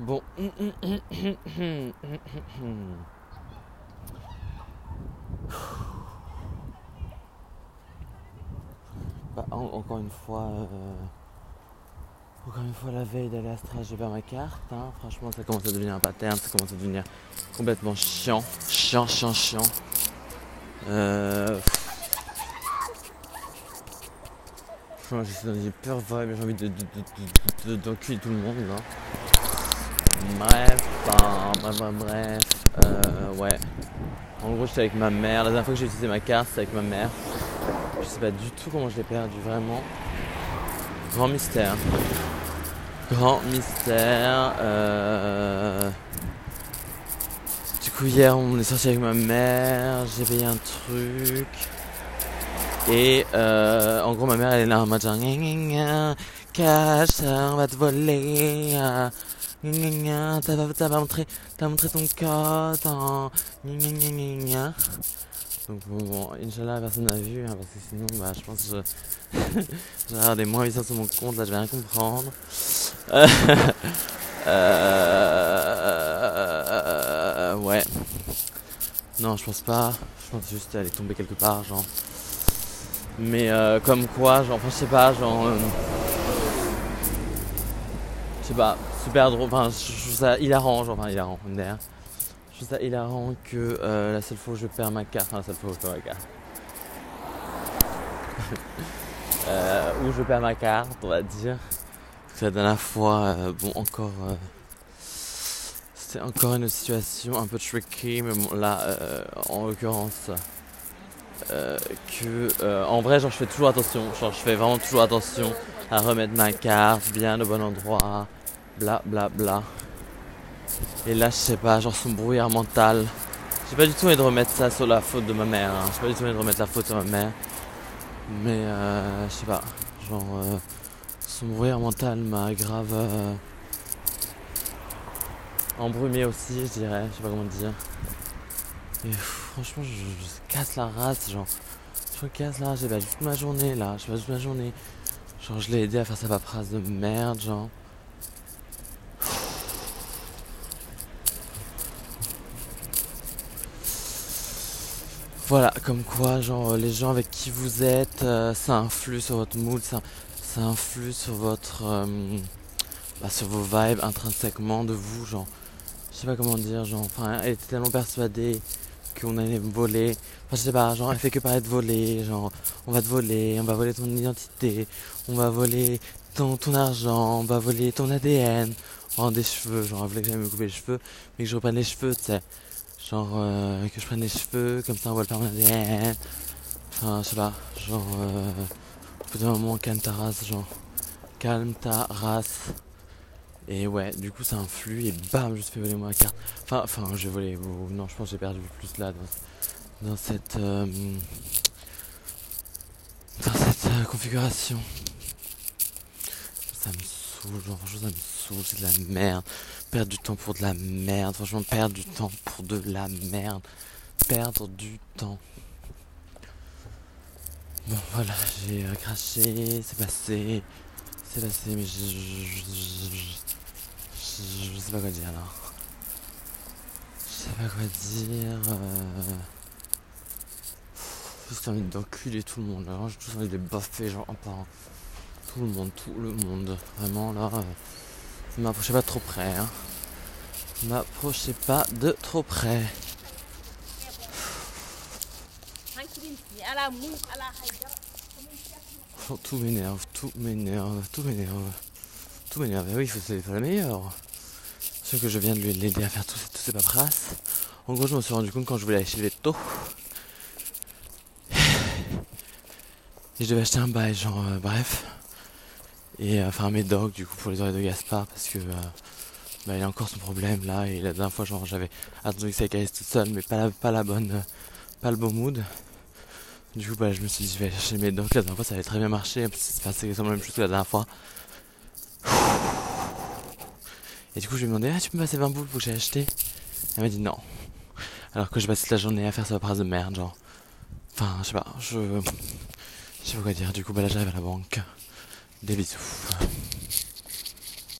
Bon. Bah, encore une fois, euh, encore une fois, la veille d'aller à Strasbourg, j'ai pas ma carte. Hein. Franchement, ça commence à devenir un pattern, ça commence à devenir complètement chiant, chiant, chiant, chiant. Euh, j'ai peur mais j'ai envie de, d'enculer tout le monde là. Bref, bref, bref, euh, ouais. En gros, j'étais avec ma mère. La dernière fois que j'ai utilisé ma carte, c'était avec ma mère. Je sais pas du tout comment je l'ai perdu, vraiment. Grand mystère. Grand mystère. Euh... Du coup, hier, on est sorti avec ma mère. J'ai payé un truc. Et euh, en gros, ma mère, elle est là en mode genre, cache, on va te voler. T'as montré, ton code. Donc bon, bon, Inch'Allah, personne n'a vu, hein, parce que sinon, bah, je pense que je, avoir des moins 800 sur mon compte, là, je vais rien comprendre. euh, ouais. Non, je pense pas. Je pense juste qu'elle est tombée quelque part, genre. Mais euh, comme quoi, genre, enfin je sais pas, genre... Euh, je sais pas, super drôle, enfin je trouve ça hilarant, genre, enfin hilarant, derrière. Je trouve ça hilarant que euh, la seule fois où je perds ma carte, enfin la seule fois où je perds ma carte. où je perds ma carte, on va dire. Parce la dernière fois, bon encore... c'était encore une situation un peu tricky, mais bon là, en l'occurrence... Euh, que euh, en vrai genre je fais toujours attention genre je fais vraiment toujours attention à remettre ma carte bien au bon endroit bla bla bla et là je sais pas genre son brouillard mental j'ai pas du tout envie de remettre ça sur la faute de ma mère hein. j'ai pas du tout envie de remettre la faute sur ma mère mais euh, je sais pas genre son brouillard mental m'a grave embrumé aussi je dirais je sais pas comment dire et franchement, je, casse la race, genre. Je casse la race, j'ai pas toute ma journée là, je pas toute ma journée. Genre, je l'ai aidé à faire sa paperasse de merde, genre. Voilà, comme quoi, genre, les gens avec qui vous êtes, euh, ça influe sur votre mood, ça, ça influe sur votre. Euh, bah, sur vos vibes intrinsèquement de vous, genre. Je sais pas comment dire, genre, enfin, elle était tellement persuadée qu'on allait me voler. Enfin, je sais pas, genre, elle fait que parler de voler. Genre, on va te voler, on va voler ton identité, on va voler ton, ton argent, on va voler ton ADN. Oh, des cheveux, genre, elle voulait que j'aille me couper les cheveux, mais que je reprenne les cheveux, tu sais. Genre, euh, que je prenne les cheveux, comme ça on voit le ADN. Enfin, je sais pas, genre, euh, au bout d'un moment, calme ta race, genre, calme ta race. Et ouais, du coup ça influe et bam, je fait voler ma carte. Enfin, enfin, j'ai volé. non, je pense que j'ai perdu plus là dans, cette euh, dans cette euh, configuration. Saoule, genre franchement ça me c'est de la merde. Perdre du temps pour de la merde. Franchement, perdre du temps pour de la merde. Perdre du temps. Bon voilà, j'ai euh, craché, c'est passé. C'est passé, mais je je, sais pas quoi dire là. Je sais pas quoi dire. Euh... Juste envie d'enculer tout le monde là. J'ai juste envie de les baffer genre un Tout le monde, tout le monde. Vraiment là. Euh... M'approchez pas trop près. Hein. M'approchez pas de trop près. Oh, tout m'énerve, tout m'énerve, tout m'énerve. Tout m'énerve. Oui, il faut faire la meilleure que je viens de lui l'aider à faire toutes ces paperasses. En gros, je me suis rendu compte quand je voulais aller chez le veto. Et je devais acheter un bail, genre, euh, bref. Et euh, enfin, un médoc, du coup, pour les oreilles de Gaspard, parce que. Euh, bah, il a encore son problème là. Et la dernière fois, genre, j'avais attendu que ça caisse toute seule, mais pas la, pas la bonne. pas le bon mood. Du coup, bah, je me suis dit, je vais aller chercher mes docs. La dernière fois, ça avait très bien marché. C'est exactement la même chose que la dernière fois. Et du coup, je lui ai demandé, ah, tu peux me passer 20 boules pour que j'ai acheté Elle m'a dit non. Alors que je passe toute la journée à faire sa phrase de merde, genre. Enfin, je sais pas, je. Je sais pas quoi dire. Du coup, bah là, j'arrive à la banque. Des bisous.